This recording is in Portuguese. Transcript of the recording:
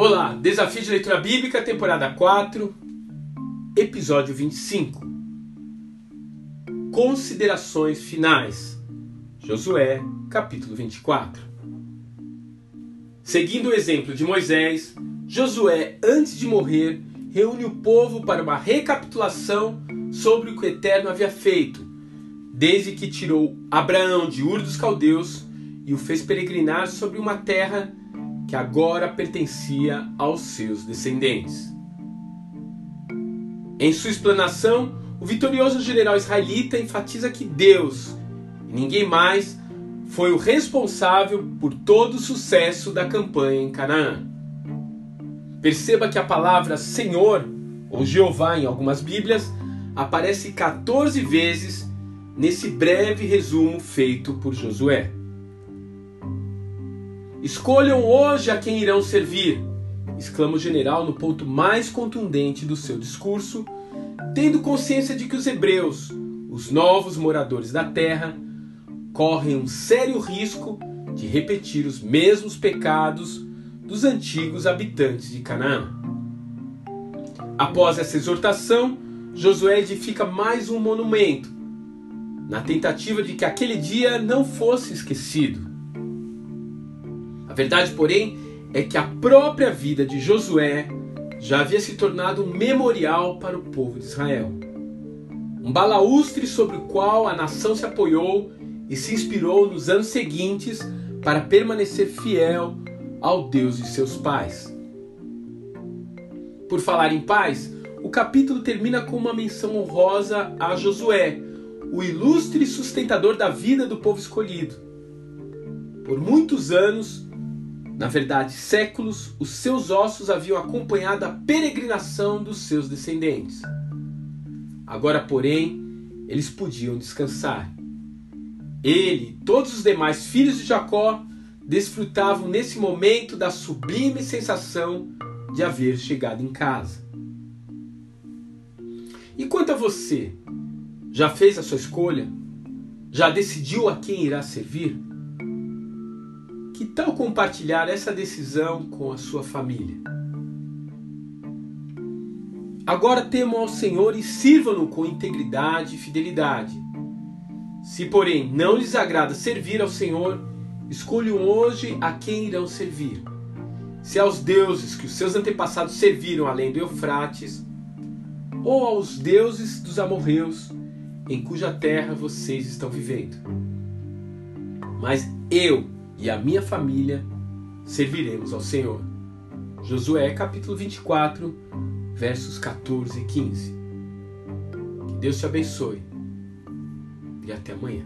Olá, Desafio de Leitura Bíblica, temporada 4, episódio 25. Considerações finais. Josué, capítulo 24. Seguindo o exemplo de Moisés, Josué, antes de morrer, reúne o povo para uma recapitulação sobre o que o Eterno havia feito, desde que tirou Abraão de Ur dos Caldeus e o fez peregrinar sobre uma terra que agora pertencia aos seus descendentes. Em sua explanação, o vitorioso general israelita enfatiza que Deus, e ninguém mais, foi o responsável por todo o sucesso da campanha em Canaã. Perceba que a palavra Senhor, ou Jeová em algumas Bíblias, aparece 14 vezes nesse breve resumo feito por Josué. Escolham hoje a quem irão servir, exclama o general no ponto mais contundente do seu discurso, tendo consciência de que os hebreus, os novos moradores da terra, correm um sério risco de repetir os mesmos pecados dos antigos habitantes de Canaã. Após essa exortação, Josué edifica mais um monumento, na tentativa de que aquele dia não fosse esquecido verdade, porém, é que a própria vida de Josué já havia se tornado um memorial para o povo de Israel. Um balaustre sobre o qual a nação se apoiou e se inspirou nos anos seguintes para permanecer fiel ao Deus de seus pais. Por falar em paz, o capítulo termina com uma menção honrosa a Josué, o ilustre sustentador da vida do povo escolhido. Por muitos anos, na verdade, séculos, os seus ossos haviam acompanhado a peregrinação dos seus descendentes. Agora, porém, eles podiam descansar. Ele e todos os demais filhos de Jacó desfrutavam nesse momento da sublime sensação de haver chegado em casa. E quanto a você, já fez a sua escolha? Já decidiu a quem irá servir? Que tal compartilhar essa decisão com a sua família? Agora temam ao Senhor e sirvam-no com integridade e fidelidade. Se, porém, não lhes agrada servir ao Senhor, escolham hoje a quem irão servir. Se aos deuses que os seus antepassados serviram além do Eufrates, ou aos deuses dos amorreus, em cuja terra vocês estão vivendo. Mas eu e a minha família serviremos ao Senhor. Josué capítulo 24, versos 14 e 15. Que Deus te abençoe e até amanhã.